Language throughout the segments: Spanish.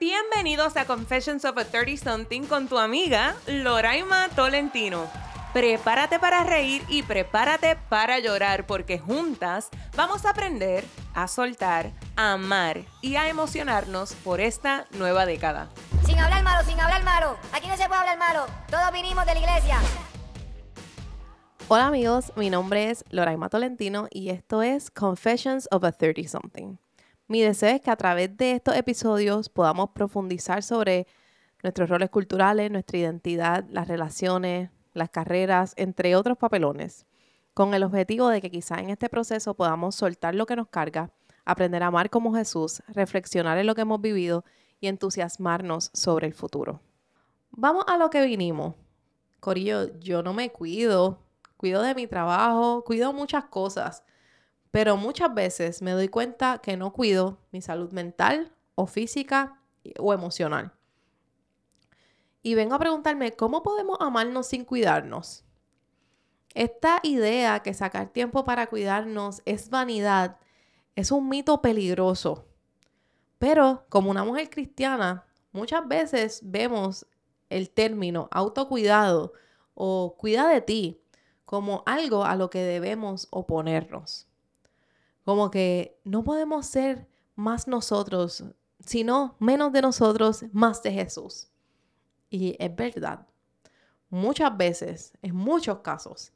Bienvenidos a Confessions of a 30 Something con tu amiga Loraima Tolentino. Prepárate para reír y prepárate para llorar porque juntas vamos a aprender a soltar, a amar y a emocionarnos por esta nueva década. Sin hablar malo, sin hablar malo. Aquí no se puede hablar malo. Todos vinimos de la iglesia. Hola amigos, mi nombre es Loraima Tolentino y esto es Confessions of a 30 Something. Mi deseo es que a través de estos episodios podamos profundizar sobre nuestros roles culturales, nuestra identidad, las relaciones, las carreras, entre otros papelones, con el objetivo de que quizá en este proceso podamos soltar lo que nos carga, aprender a amar como Jesús, reflexionar en lo que hemos vivido y entusiasmarnos sobre el futuro. Vamos a lo que vinimos. Corillo, yo no me cuido, cuido de mi trabajo, cuido muchas cosas pero muchas veces me doy cuenta que no cuido mi salud mental o física o emocional. Y vengo a preguntarme, ¿cómo podemos amarnos sin cuidarnos? Esta idea que sacar tiempo para cuidarnos es vanidad es un mito peligroso. Pero como una mujer cristiana, muchas veces vemos el término autocuidado o cuida de ti como algo a lo que debemos oponernos. Como que no podemos ser más nosotros, sino menos de nosotros, más de Jesús. Y es verdad. Muchas veces, en muchos casos,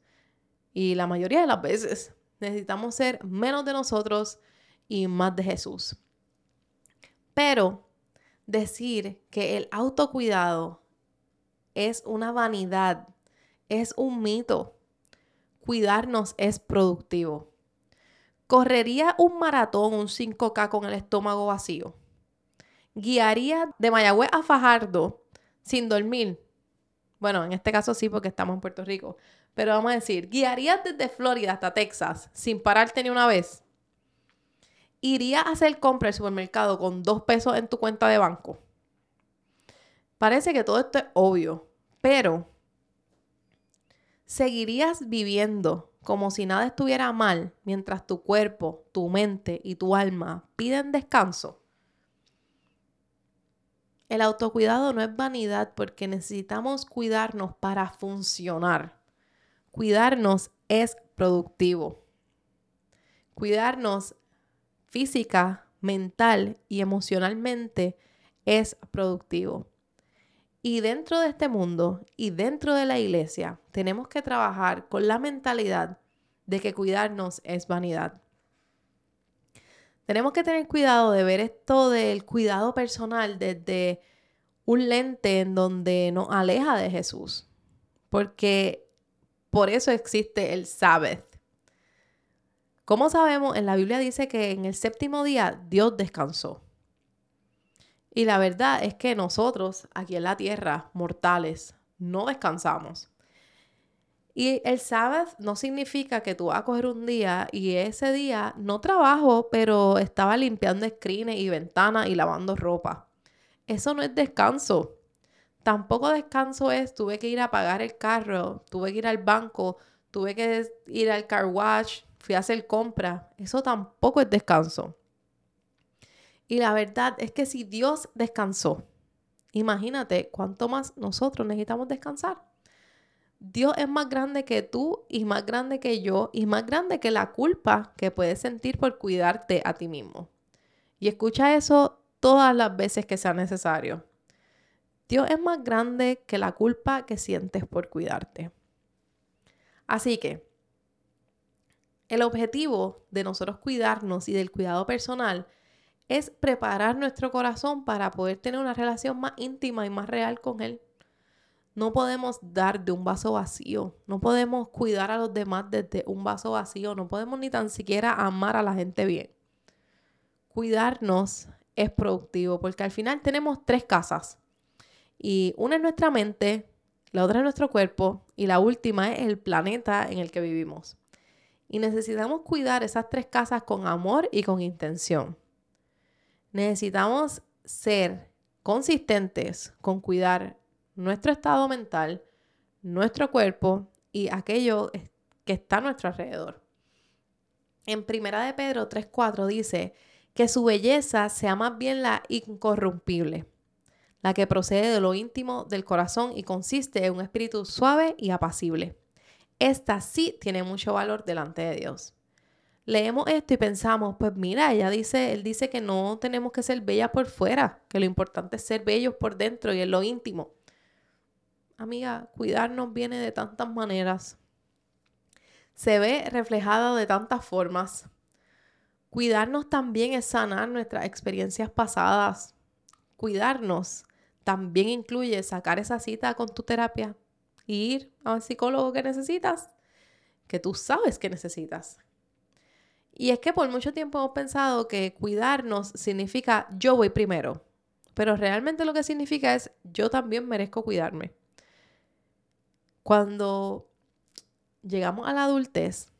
y la mayoría de las veces, necesitamos ser menos de nosotros y más de Jesús. Pero decir que el autocuidado es una vanidad, es un mito. Cuidarnos es productivo. ¿Correría un maratón, un 5K con el estómago vacío? ¿Guiaría de Mayagüez a Fajardo sin dormir? Bueno, en este caso sí, porque estamos en Puerto Rico. Pero vamos a decir, ¿guiarías desde Florida hasta Texas sin pararte ni una vez? ¿Iría a hacer compra al supermercado con dos pesos en tu cuenta de banco? Parece que todo esto es obvio, pero ¿seguirías viviendo como si nada estuviera mal mientras tu cuerpo, tu mente y tu alma piden descanso? El autocuidado no es vanidad porque necesitamos cuidarnos para funcionar. Cuidarnos es productivo. Cuidarnos física, mental y emocionalmente es productivo. Y dentro de este mundo y dentro de la iglesia tenemos que trabajar con la mentalidad de que cuidarnos es vanidad. Tenemos que tener cuidado de ver esto del cuidado personal desde un lente en donde nos aleja de Jesús. Porque por eso existe el Sabbath. Como sabemos, en la Biblia dice que en el séptimo día Dios descansó. Y la verdad es que nosotros aquí en la tierra, mortales, no descansamos. Y el sábado no significa que tú vas a coger un día y ese día no trabajo, pero estaba limpiando screens y ventanas y lavando ropa. Eso no es descanso. Tampoco descanso es, tuve que ir a pagar el carro, tuve que ir al banco, tuve que ir al car wash, fui a hacer compra. Eso tampoco es descanso. Y la verdad es que si Dios descansó, imagínate cuánto más nosotros necesitamos descansar. Dios es más grande que tú y más grande que yo y más grande que la culpa que puedes sentir por cuidarte a ti mismo. Y escucha eso todas las veces que sea necesario. Dios es más grande que la culpa que sientes por cuidarte. Así que el objetivo de nosotros cuidarnos y del cuidado personal es preparar nuestro corazón para poder tener una relación más íntima y más real con Él. No podemos dar de un vaso vacío, no podemos cuidar a los demás desde un vaso vacío, no podemos ni tan siquiera amar a la gente bien. Cuidarnos es productivo porque al final tenemos tres casas y una es nuestra mente, la otra es nuestro cuerpo y la última es el planeta en el que vivimos. Y necesitamos cuidar esas tres casas con amor y con intención necesitamos ser consistentes con cuidar nuestro estado mental, nuestro cuerpo y aquello que está a nuestro alrededor. En Primera de Pedro 3.4 dice que su belleza sea más bien la incorrumpible, la que procede de lo íntimo del corazón y consiste en un espíritu suave y apacible. Esta sí tiene mucho valor delante de Dios. Leemos esto y pensamos, pues mira, ella dice, él dice que no tenemos que ser bellas por fuera, que lo importante es ser bellos por dentro y en lo íntimo. Amiga, cuidarnos viene de tantas maneras. Se ve reflejado de tantas formas. Cuidarnos también es sanar nuestras experiencias pasadas. Cuidarnos también incluye sacar esa cita con tu terapia ir al psicólogo que necesitas, que tú sabes que necesitas. Y es que por mucho tiempo hemos pensado que cuidarnos significa yo voy primero, pero realmente lo que significa es yo también merezco cuidarme. Cuando llegamos a la adultez,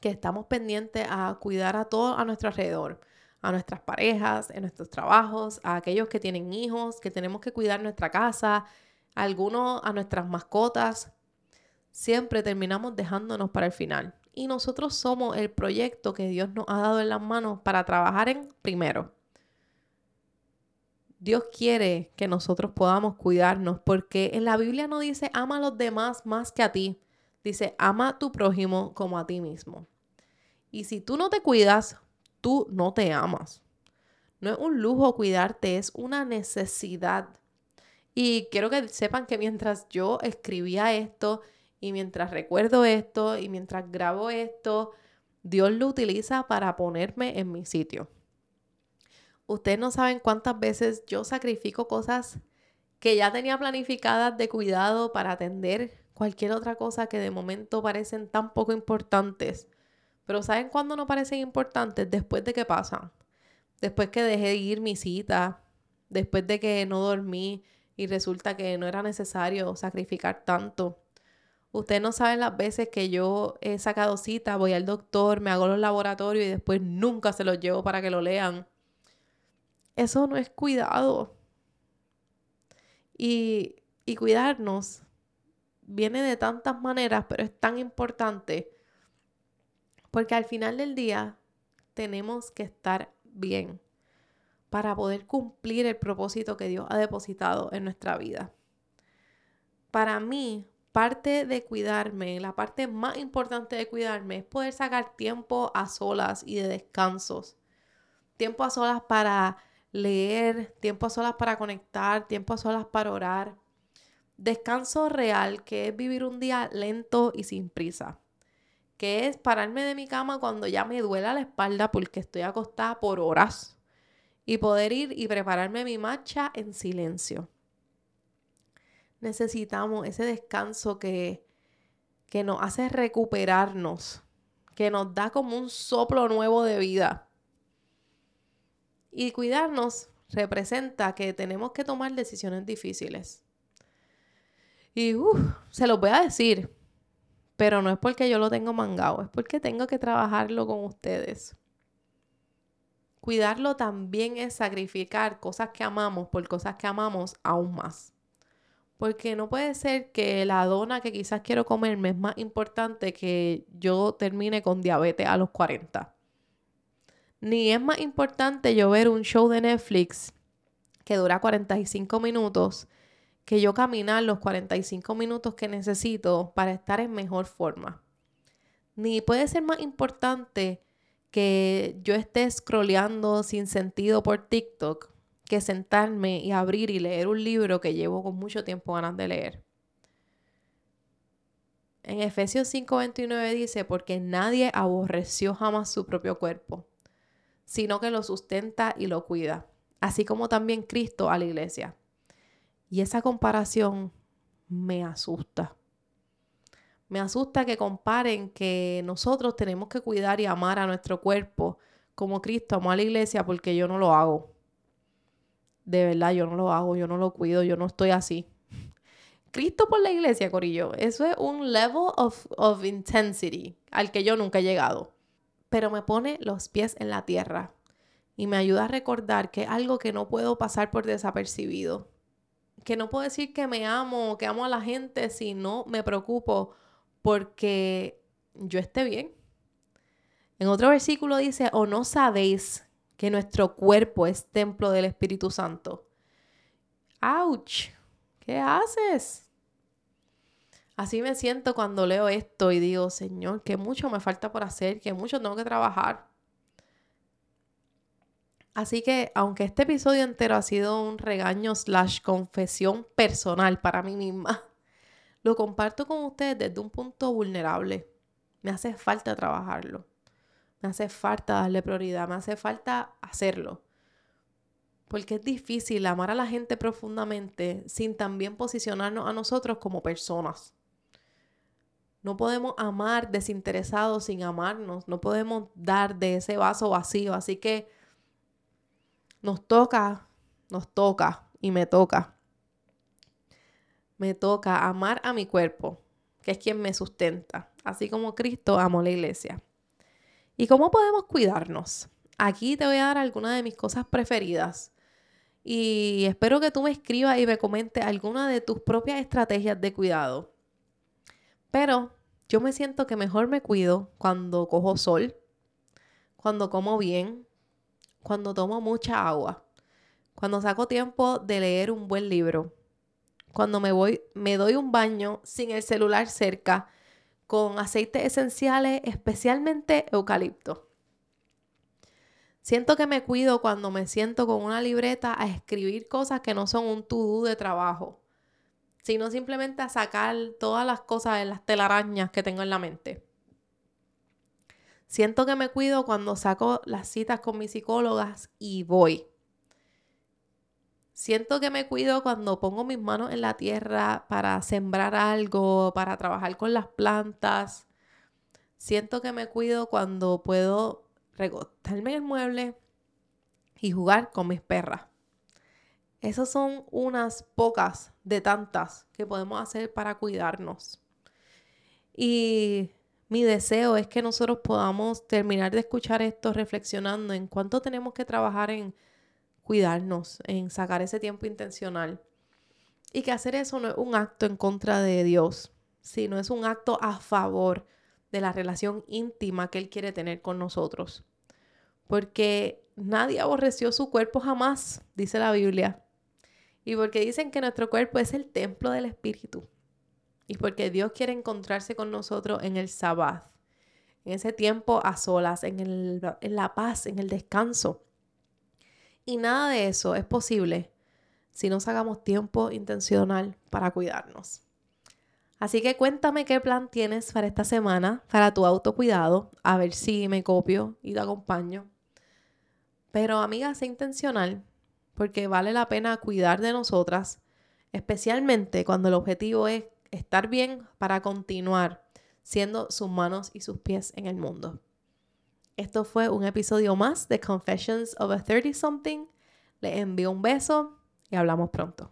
que estamos pendientes a cuidar a todo a nuestro alrededor, a nuestras parejas, en nuestros trabajos, a aquellos que tienen hijos, que tenemos que cuidar nuestra casa, a algunos a nuestras mascotas, siempre terminamos dejándonos para el final. Y nosotros somos el proyecto que Dios nos ha dado en las manos para trabajar en primero. Dios quiere que nosotros podamos cuidarnos porque en la Biblia no dice ama a los demás más que a ti. Dice ama a tu prójimo como a ti mismo. Y si tú no te cuidas, tú no te amas. No es un lujo cuidarte, es una necesidad. Y quiero que sepan que mientras yo escribía esto y mientras recuerdo esto y mientras grabo esto, Dios lo utiliza para ponerme en mi sitio. Ustedes no saben cuántas veces yo sacrifico cosas que ya tenía planificadas de cuidado para atender cualquier otra cosa que de momento parecen tan poco importantes. Pero ¿saben cuándo no parecen importantes? Después de que pasan. Después que dejé de ir mi cita. Después de que no dormí y resulta que no era necesario sacrificar tanto. Ustedes no saben las veces que yo he sacado cita, voy al doctor, me hago los laboratorios y después nunca se los llevo para que lo lean. Eso no es cuidado. Y, y cuidarnos viene de tantas maneras, pero es tan importante porque al final del día tenemos que estar bien para poder cumplir el propósito que Dios ha depositado en nuestra vida. Para mí, parte de cuidarme, la parte más importante de cuidarme es poder sacar tiempo a solas y de descansos. Tiempo a solas para leer, tiempo a solas para conectar, tiempo a solas para orar. Descanso real, que es vivir un día lento y sin prisa. Que es pararme de mi cama cuando ya me duela la espalda porque estoy acostada por horas. Y poder ir y prepararme mi marcha en silencio. Necesitamos ese descanso que, que nos hace recuperarnos, que nos da como un soplo nuevo de vida y cuidarnos representa que tenemos que tomar decisiones difíciles. Y se los voy a decir, pero no es porque yo lo tengo mangado, es porque tengo que trabajarlo con ustedes. Cuidarlo también es sacrificar cosas que amamos por cosas que amamos aún más. Porque no puede ser que la dona que quizás quiero comerme es más importante que yo termine con diabetes a los 40 ni es más importante yo ver un show de Netflix que dura 45 minutos que yo caminar los 45 minutos que necesito para estar en mejor forma. Ni puede ser más importante que yo esté scrolleando sin sentido por TikTok que sentarme y abrir y leer un libro que llevo con mucho tiempo ganas de leer. En Efesios 5:29 dice, porque nadie aborreció jamás su propio cuerpo, sino que lo sustenta y lo cuida, así como también Cristo a la iglesia. Y esa comparación me asusta. Me asusta que comparen que nosotros tenemos que cuidar y amar a nuestro cuerpo como Cristo amó a la iglesia porque yo no lo hago. De verdad, yo no lo hago, yo no lo cuido, yo no estoy así. Cristo por la iglesia, Corillo. Eso es un level of, of intensity al que yo nunca he llegado pero me pone los pies en la tierra y me ayuda a recordar que es algo que no puedo pasar por desapercibido. Que no puedo decir que me amo, que amo a la gente si no me preocupo porque yo esté bien. En otro versículo dice, o no sabéis que nuestro cuerpo es templo del Espíritu Santo. ¡Auch! ¿Qué haces? Así me siento cuando leo esto y digo, Señor, que mucho me falta por hacer, que mucho tengo que trabajar. Así que, aunque este episodio entero ha sido un regaño slash confesión personal para mí misma, lo comparto con ustedes desde un punto vulnerable. Me hace falta trabajarlo. Me hace falta darle prioridad. Me hace falta hacerlo. Porque es difícil amar a la gente profundamente sin también posicionarnos a nosotros como personas. No podemos amar desinteresados sin amarnos. No podemos dar de ese vaso vacío. Así que nos toca, nos toca y me toca. Me toca amar a mi cuerpo, que es quien me sustenta, así como Cristo amó la iglesia. ¿Y cómo podemos cuidarnos? Aquí te voy a dar algunas de mis cosas preferidas. Y espero que tú me escribas y me comentes alguna de tus propias estrategias de cuidado. Pero yo me siento que mejor me cuido cuando cojo sol, cuando como bien, cuando tomo mucha agua, cuando saco tiempo de leer un buen libro, cuando me voy, me doy un baño sin el celular cerca, con aceites esenciales, especialmente eucalipto. Siento que me cuido cuando me siento con una libreta a escribir cosas que no son un to-do de trabajo, sino simplemente a sacar todas las cosas de las telarañas que tengo en la mente. Siento que me cuido cuando saco las citas con mis psicólogas y voy. Siento que me cuido cuando pongo mis manos en la tierra para sembrar algo, para trabajar con las plantas. Siento que me cuido cuando puedo recostarme el mueble y jugar con mis perras. Esas son unas pocas de tantas que podemos hacer para cuidarnos. Y mi deseo es que nosotros podamos terminar de escuchar esto reflexionando en cuánto tenemos que trabajar en cuidarnos, en sacar ese tiempo intencional. Y que hacer eso no es un acto en contra de Dios, sino es un acto a favor de la relación íntima que Él quiere tener con nosotros. Porque nadie aborreció su cuerpo jamás, dice la Biblia. Y porque dicen que nuestro cuerpo es el templo del Espíritu. Y porque Dios quiere encontrarse con nosotros en el sabbat, en ese tiempo a solas, en, en la paz, en el descanso. Y nada de eso es posible si no sacamos tiempo intencional para cuidarnos. Así que cuéntame qué plan tienes para esta semana, para tu autocuidado, a ver si me copio y te acompaño. Pero amiga, sé intencional, porque vale la pena cuidar de nosotras, especialmente cuando el objetivo es estar bien para continuar siendo sus manos y sus pies en el mundo. Esto fue un episodio más de Confessions of a 30 Something. Les envío un beso y hablamos pronto.